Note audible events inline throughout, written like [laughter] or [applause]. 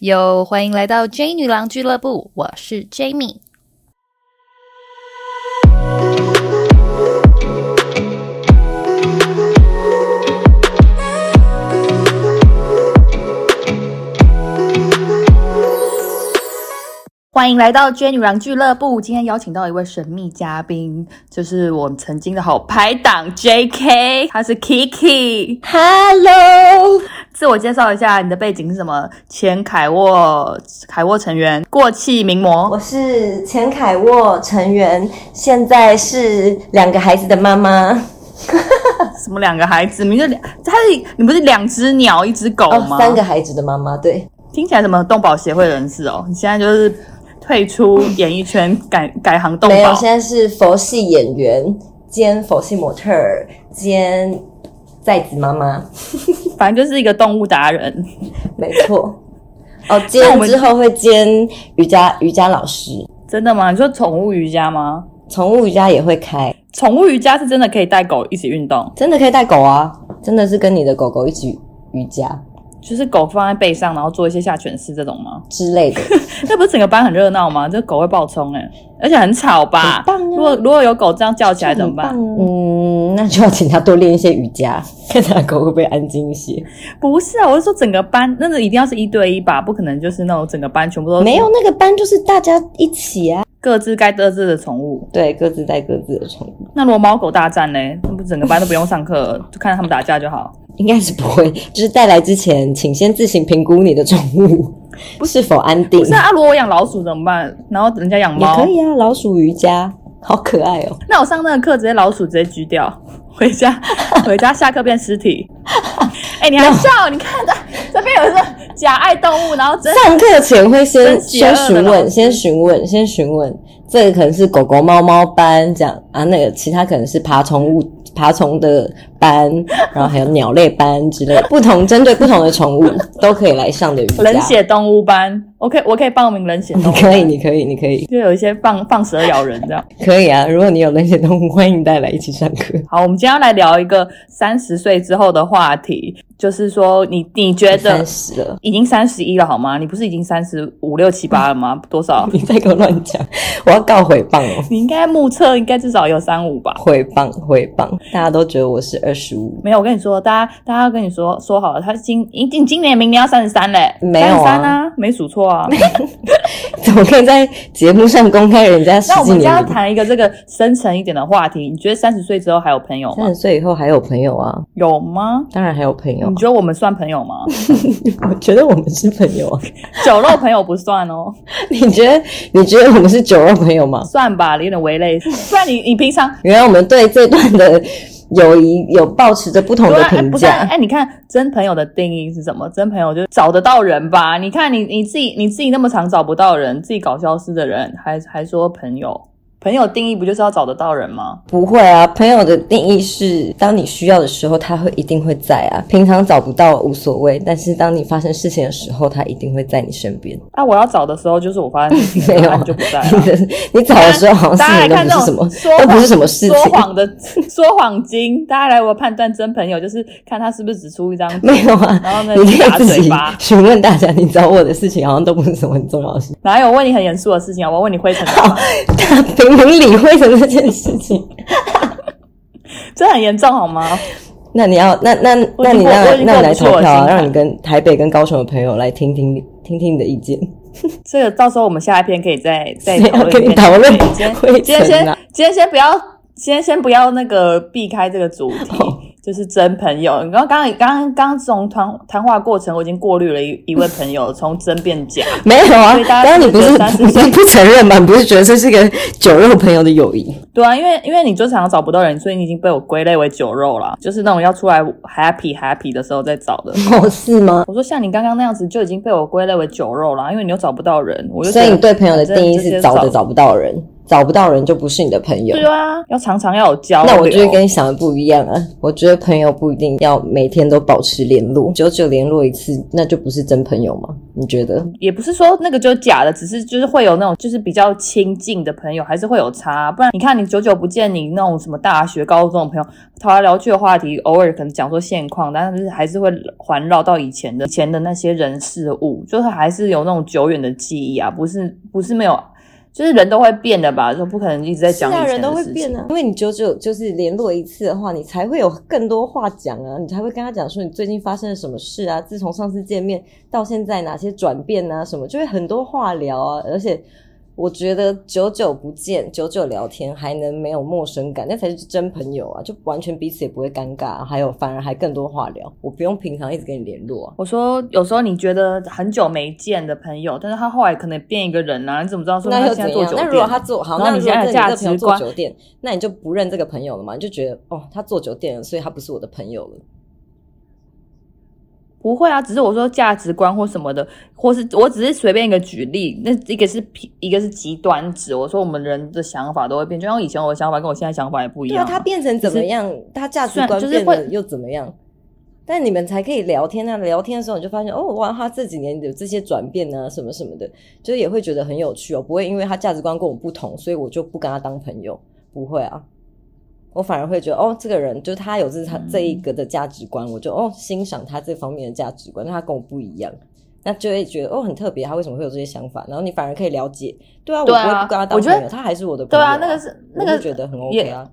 哟，欢迎来到 J 女郎俱乐部，我是 Jamie。欢迎来到 J 女郎俱乐部。今天邀请到一位神秘嘉宾，就是我们曾经的好拍档 J.K，他是 Kiki。Hello，自我介绍一下，你的背景是什么？前凯沃凯沃成员，过气名模。我是前凯沃成员，现在是两个孩子的妈妈。[laughs] 什么两个孩子？你就两，他是你不是两只鸟一只狗哦吗？，三个孩子的妈妈，对，听起来什么动保协会人士哦？你现在就是退出演艺圈，改 [laughs] 改行动没有，保。现在是佛系演员兼佛系模特儿兼在子妈妈，[laughs] 反正就是一个动物达人。没错。哦，[laughs] 接我们兼之后会兼瑜伽瑜伽老师，真的吗？你说宠物瑜伽吗？宠物瑜伽也会开，宠物瑜伽是真的可以带狗一起运动，真的可以带狗啊，真的是跟你的狗狗一起瑜伽就是狗放在背上，然后做一些下犬式这种吗？之类的。[laughs] 那不是整个班很热闹吗？这狗会爆冲哎、而且很吵吧？棒啊如果如果有狗这样叫起来怎么办？嗯，那就要请他多练一些瑜伽，看他的狗会不会安静一些。不是啊，我是说整个班，那个一定要是一对一吧，不可能就是那种整个班全部都没有那个班就是大家一起啊，各自带各自的宠物。对，各自带各自的宠物，那如果猫狗大战呢？那不整个班都不用上课，就看他们打架就好。应该是不会。就是带来之前，请先自行评估你的宠物是否安定。不是啊，如果我养老鼠怎么办？然后人家养也猫可，以啊，老鼠瑜伽好可爱哦。那我上那个课直接老鼠直接狙掉，回家回家下课变尸体。[laughs] 哎、你还笑？你看这这边有一个假爱动物，然后真上课前会先先询问，先询问，先询问，这个可能是狗狗、猫猫班这样啊，那个其他可能是爬虫物、爬虫的班，[laughs] 然后还有鸟类班之类，不同针对不同的宠物都可以来上的瑜伽。冷血动物班。我可以我可以报名冷血动物，[laughs] 你可以，你可以，你可以，就有一些放放蛇咬人这样。可以啊！如果你有冷血动物，欢迎带来一起上课。好，我们今天要来聊一个三十岁之后的话题，就是说你你觉得三十了，已经三十一了好吗？你不是已经三十五六七八了吗？多少？[laughs] 你再给我乱讲，我要告诽谤哦！你应该目测应该至少有三五吧？诽谤，诽谤，大家都觉得我是二十五，没有，我跟你说，大家大家跟你说说好了，他今一定今年明年要三十三嘞，没有啊三啊，没数错啊。[laughs] 怎么可以在节目上公开人家那我？们今天要谈一个这个深层一点的话题，你觉得三十岁之后还有朋友吗三？十岁以后还有朋友啊？有吗？当然还有朋友你，觉得我们算朋友吗？[laughs] 我觉得我们是朋友啊。酒肉朋友不算哦，[laughs] 你觉得你觉得我们是酒肉朋友吗？算吧，有点微类。不然你你平常原来我们对这段的友谊有保持着不同的评价，哎你看真朋友的定义是什么？真朋友就是找得到人吧？你看你你自己你自己那么长找不到人，自己搞消失的人，还还说朋友？朋友定义不就是要找得到人吗？不会啊，朋友的定义是，当你需要的时候，他会一定会在啊。平常找不到无所谓，但是当你发生事情的时候，他一定会在你身边。啊，我要找的时候就是我发生事情 [laughs] 没有就不在你了。的 [laughs] 你找的时候好像大家来事情看这种都不是什么，说都不是什么事情说。谎的说谎精，大家来我判断真朋友，就是看他是不是只出一张 [laughs] 没有啊然后，呢你可打以自己嘴巴询问大家，你找我的事情好像都不是什么很重要的事。哪有问你很严肃的事情啊？我问你灰尘的吗，他明明理会的这件事情，[laughs] 这很严重好吗？那你要那那那你过我已经让那你来投票啊，让你跟台北跟高雄的朋友来听听你听听你的意见。这个到时候我们下一篇可以再再 [laughs] 讨论。讨论今天今天先今天先不要，今天先不要那个避开这个主题，哦就是真朋友。然后刚刚刚刚刚从谈谈话过程，我已经过滤了一一位朋友，从真变假。[laughs] 没有啊刚刚你不是是觉得30你不承认吗？你不是觉得这是个酒肉朋友的友谊？[laughs] 对啊，因为因为你就常常找不到人，所以你已经被我归类为酒肉了，就是那种要出来 happy happy 的时候再找的。哦，是吗？我说像你刚刚那样子，就已经被我归类为酒肉了，因为你又找不到人，我就所以你对朋友的定义是找的找不到人，找不到人就不是你的朋友。对啊，要常常要有交流。那我觉得跟你想的不一样啊！我觉得朋友不一定要每天都保持联络，久久联络一次，那就不是真朋友吗？你觉得？也不是说那个就是假的，只是就是会有那种就是比较亲近的朋友，还是会有差。不然你看你久久不见你那种什么大学、高中的朋友，聊来聊去的话题，偶尔可能讲说现况，但是还是会环绕到以前的以前的那些人事物，就是还是有那种久远的记忆啊，不是不是没有。就是人都会变的吧，就不可能一直在讲是啊人都会变啊，因为你久久就是联络一次的话，你才会有更多话讲啊，你才会跟他讲说你最近发生了什么事啊，自从上次见面到现在哪些转变啊，什么就会很多话聊啊，而且。我觉得久久不见，久久聊天还能没有陌生感，那才是真朋友啊！就完全彼此也不会尴尬，还有反而还更多话聊。我不用平常一直跟你联络。啊我说有时候你觉得很久没见的朋友，但是他后来可能变一个人啊，你怎么知道说他现在做酒店？那如果他做好，那你现在的价值观酒店，那你就不认这个朋友了嘛？你就觉得哦，他做酒店了，所以他不是我的朋友了。不会啊，只是我说价值观或什么的，或是我只是随便一个举例，那一个是，一个是极端值。我说我们人的想法都会变，就像以前我的想法跟我现在想法也不一样。对啊，他变成怎么样，他价值观变了又怎么样？但你们才可以聊天啊，聊天的时候你就发现哦，哇，他这几年有这些转变啊，什么什么的，就是也会觉得很有趣哦。不会因为他价值观跟我不同，所以我就不跟他当朋友，不会啊。我反而会觉得，哦，这个人就是他有这他这一个的价值观，我就哦欣赏他这方面的价值观，那他跟我不一样，那就会觉得哦很特别，他为什么会有这些想法？然后你反而可以了解，对啊，我不会不跟他当朋友，他还是我的朋友，对啊，那个是那个觉得很 OK 啊，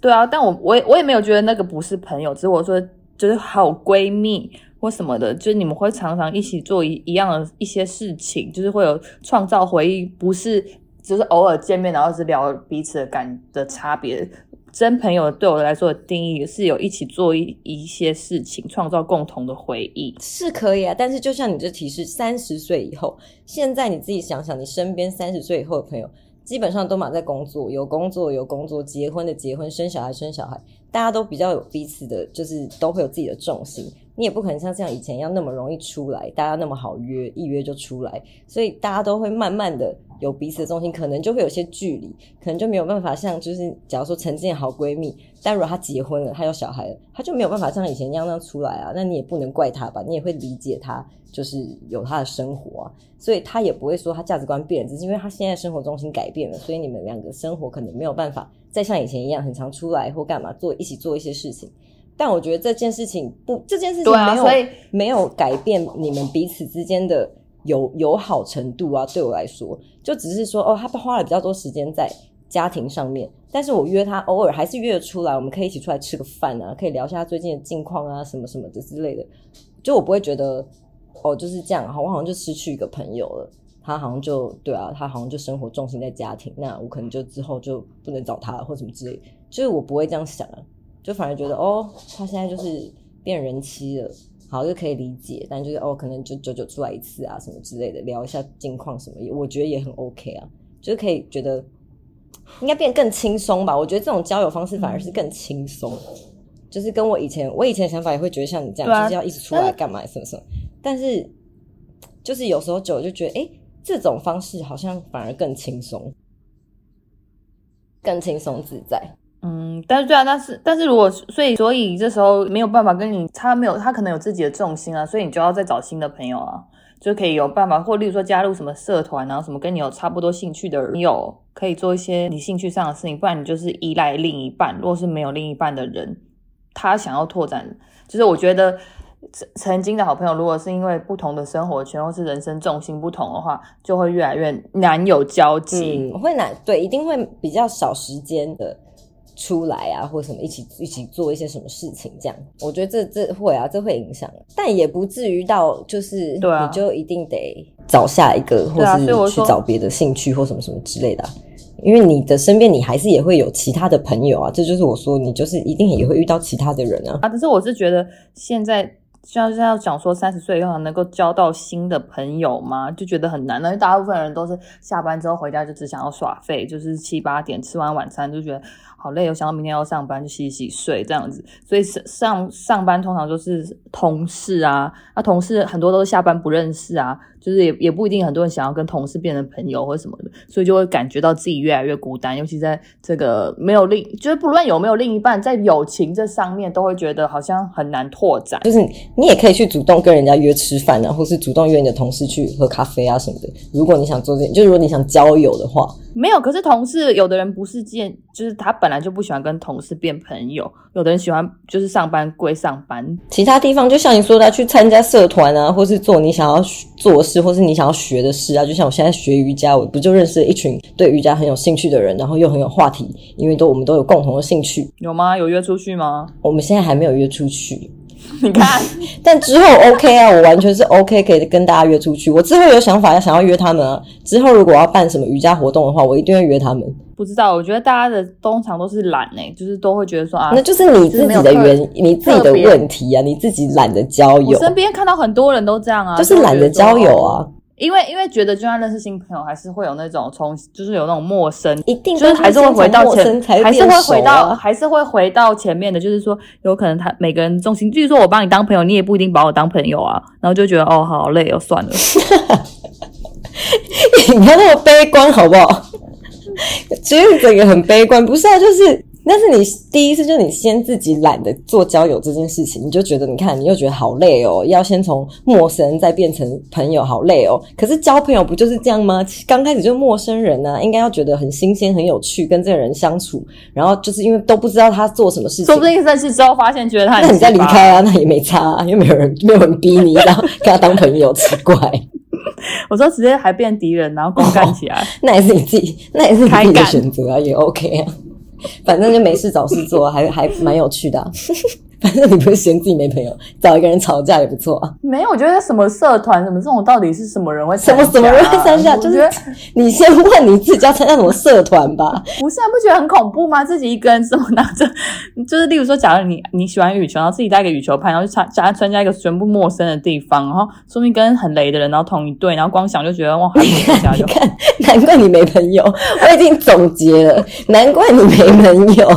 对啊，但我我也我也没有觉得那个不是朋友，只是我说就是好闺蜜或什么的，就是你们会常常一起做一一样的一些事情，就是会有创造回忆，不是就是偶尔见面然后是聊彼此的感的差别。真朋友对我来说的定义是有一起做一一些事情，创造共同的回忆，是可以啊。但是就像你这提示，三十岁以后，现在你自己想想，你身边三十岁以后的朋友，基本上都满在工作，有工作有工作，结婚的结婚，生小孩生小孩，大家都比较有彼此的，就是都会有自己的重心。你也不可能像像以前一样那么容易出来，大家那么好约，一约就出来，所以大家都会慢慢的有彼此的重心，可能就会有些距离，可能就没有办法像就是假如说曾经的好闺蜜，但如果她结婚了，她有小孩了，她就没有办法像以前一样那样出来啊，那你也不能怪她吧，你也会理解她，就是有她的生活啊，所以她也不会说她价值观变，只是因为她现在生活重心改变了，所以你们两个生活可能没有办法再像以前一样很常出来或干嘛做一起做一些事情。但我觉得这件事情不，这件事情没有没有改变你们彼此之间的友友好程度啊。对我来说，就只是说哦，他花了比较多时间在家庭上面，但是我约他偶尔还是约得出来，我们可以一起出来吃个饭啊，可以聊一下他最近的近况啊，什么什么的之类的。就我不会觉得哦，就是这样，我好像就失去一个朋友了。他好像就对啊，他好像就生活重心在家庭，那我可能就之后就不能找他了，或什么之类。就是我不会这样想啊。就反而觉得哦，他现在就是变人妻了，好就可以理解。但就是哦，可能就久久出来一次啊，什么之类的，聊一下近况什么，我觉得也很 OK 啊。就是可以觉得应该变更轻松吧。我觉得这种交友方式反而是更轻松。就是跟我以前，我以前想法也会觉得像你这样，就是要一直出来干嘛什么什么。但是就是有时候久就觉得，哎，这种方式好像反而更轻松，更轻松自在。嗯，但是对啊，但是但是如果所以所以这时候没有办法跟你，他没有他可能有自己的重心啊，所以你就要再找新的朋友啊，就可以有办法，或例如说加入什么社团，然后什么跟你有差不多兴趣的朋友，可以做一些你兴趣上的事情，不然你就是依赖另一半。如果是没有另一半的人，他想要拓展，就是我觉得曾曾经的好朋友，如果是因为不同的生活圈或是人生重心不同的话，就会越来越难有交集，会难，对，一定会比较少时间的。出来啊，或者什么一起一起做一些什么事情，这样我觉得这这会啊，这会影响，但也不至于到就是你就一定得找下一个，或是去找别的兴趣或什么什么之类的。因为你的身边你还是也会有其他的朋友啊，这就是我说你就是一定也会遇到其他的人啊。啊，可是我是觉得现在。像现在要讲说三十岁以后能够交到新的朋友吗？就觉得很难了，因为大部分人都是下班之后回家就只想要耍废，就是七八点吃完晚餐就觉得好累，我想到明天要上班，就洗洗睡这样子。所以上上班通常就是同事啊，那同事很多都是下班不认识啊，就是也也不一定很多人想要跟同事变成朋友或什么的，所以就会感觉到自己越来越孤单，尤其在这个没有另，就是不论有没有另一半，在友情这上面都会觉得好像很难拓展。就是你也可以去主动跟人家约吃饭啊，或是主动约你的同事去喝咖啡啊什么的。如果你想做这，就是如果你想交友的话。没有，可是同事有的人不是见，就是他本来就不喜欢跟同事变朋友。有的人喜欢就是上班归上班，其他地方就像你说的，去参加社团啊，或是做你想要做的事，或是你想要学的事啊。就像我现在学瑜伽，我不就认识了一群对瑜伽很有兴趣的人，然后又很有话题，因为都我们都有共同的兴趣。有吗？有约出去吗？我们现在还没有约出去。[laughs] 你看，但之后 OK 啊，我完全是 OK，可以跟大家约出去。我之后有想法要想要约他们啊。之后如果要办什么瑜伽活动的话，我一定会约他们。不知道，我觉得大家的通常都是懒哎，就是都会觉得说啊，那就是你自己的原，你自己的问题啊，你自己懒得交友。我身边看到很多人都这样啊，就是懒得交友啊。因为因为觉得就算认识新朋友，还是会有那种从就是有那种陌生，一定就是还是会回到前，还是会回到还是会回到前面的，就是说有可能他每个人重心，就是说我帮你当朋友，你也不一定把我当朋友啊，然后就觉得哦好累哦算了，[laughs] 你要那么悲观好不好？[laughs] 其实这个很悲观，不是啊，就是。那是你第一次，就你先自己懒得做交友这件事情，你就觉得你看，你又觉得好累哦，要先从陌生人再变成朋友，好累哦。可是交朋友不就是这样吗？刚开始就陌生人呢，应该要觉得很新鲜、很有趣，跟这个人相处。然后就是因为都不知道他做什么事情，说不定认识之后发现觉得他，那你再离开啊，那也没差，啊，因为没有人没有人逼你，然后跟他当朋友，奇怪。[laughs] 我说直接还变敌人，然后公干起来，那也是你自己，那也是你自己的选择啊，也 OK 啊。[laughs] 反正就没事找事做，还还蛮有趣的。[laughs] 反正你不是嫌自己没朋友，找一个人吵架也不错啊。没有，我觉得什么社团什么这种，到底是什么人会什么什么人会参加？就是你先问你自己要参加什么社团吧。不是啊，不觉得很恐怖吗？自己一个人这么拿着，[laughs] 就是例如说，假如你你喜欢羽球，然后自己带个羽球拍，然后去参加参加一个全部陌生的地方，然后说明跟很雷的人，然后同一队，然后光想就觉得哇，你看，你看，难怪你没朋友。我已经总结了，难怪你没朋友，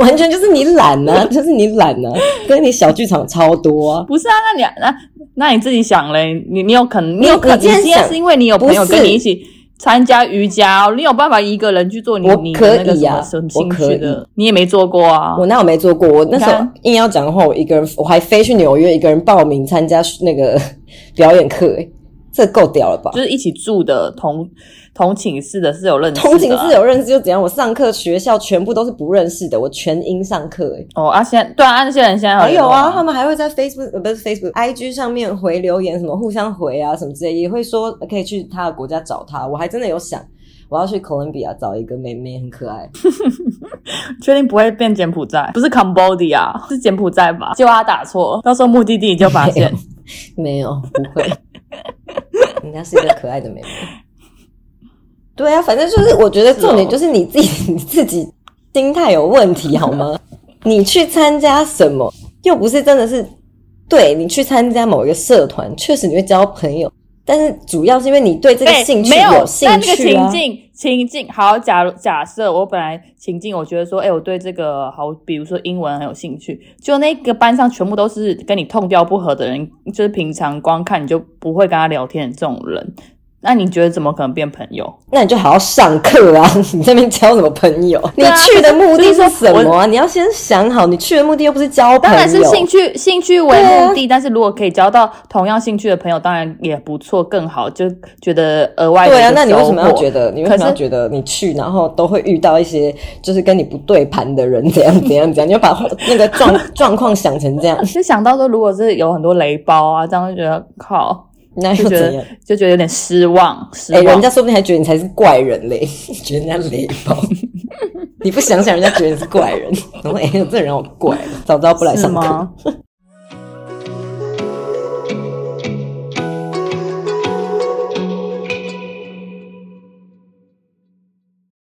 完全就是你懒啊，就是你。懒呢，跟你小剧场超多啊！不是啊，那你那那你自己想嘞，你你有可能你有可能今天是因为你有朋友跟你一起参加瑜伽，你有办法一个人去做你你可以啊，我可以的，你也没做过啊，我那我没做过，我那时候硬要讲的话，我一个人我还飞去纽约，一个人报名参加那个表演课，诶这够屌了吧？就是一起住的同。同寝室的是有认识，同寝室有认识又怎样？我上课学校全部都是不认识的，我全英上课哎。哦啊，现在对啊，那些人现在还有啊，他们还会在 Facebook 呃不是 Facebook，IG 上面回留言，什么互相回啊什么之类，也会说可以去他的国家找他。我还真的有想，我要去哥伦比亚找一个妹妹，很可爱。[laughs] 确定不会变柬埔寨？不是 Cambodia，是柬埔寨吧？就他打错，到时候目的地就发现没有，不会，[laughs] 人家是一个可爱的妹妹。[laughs] 对啊，反正就是我觉得重点就是你自己你自己心态有问题好吗？你去参加什么又不是真的是对你去参加某一个社团，确实你会交朋友，但是主要是因为你对这个兴趣有兴趣啊。情境情境好，假如假设我本来情境我觉得说，哎，我对这个好，比如说英文很有兴趣，就那个班上全部都是跟你痛调不合的人，就是平常光看你就不会跟他聊天的这种人。那你觉得怎么可能变朋友？那你就好好上课啊！[laughs] 你这边交什么朋友？你去的目的是什么啊？你要先想好，你去的目的又不是交朋友。当然是兴趣，兴趣为目的。但是如果可以交到同样兴趣的朋友，当然也不错，更好。就觉得额外对啊，那你为什么要觉得？你为什么要觉得你去然后都会遇到一些就是跟你不对盘的人？怎样怎样怎样？你就把那个状 [laughs] 状况想成这样，就想到说，如果是有很多雷包啊，这样就觉得靠。那又怎样？就觉得有点失望。哎，人家说不定还觉得你才是怪人嘞，[laughs] 觉得人家雷包。[laughs] 你不想想，人家觉得你是怪人。[laughs] 然后哎，这人好怪，早知道不来上课。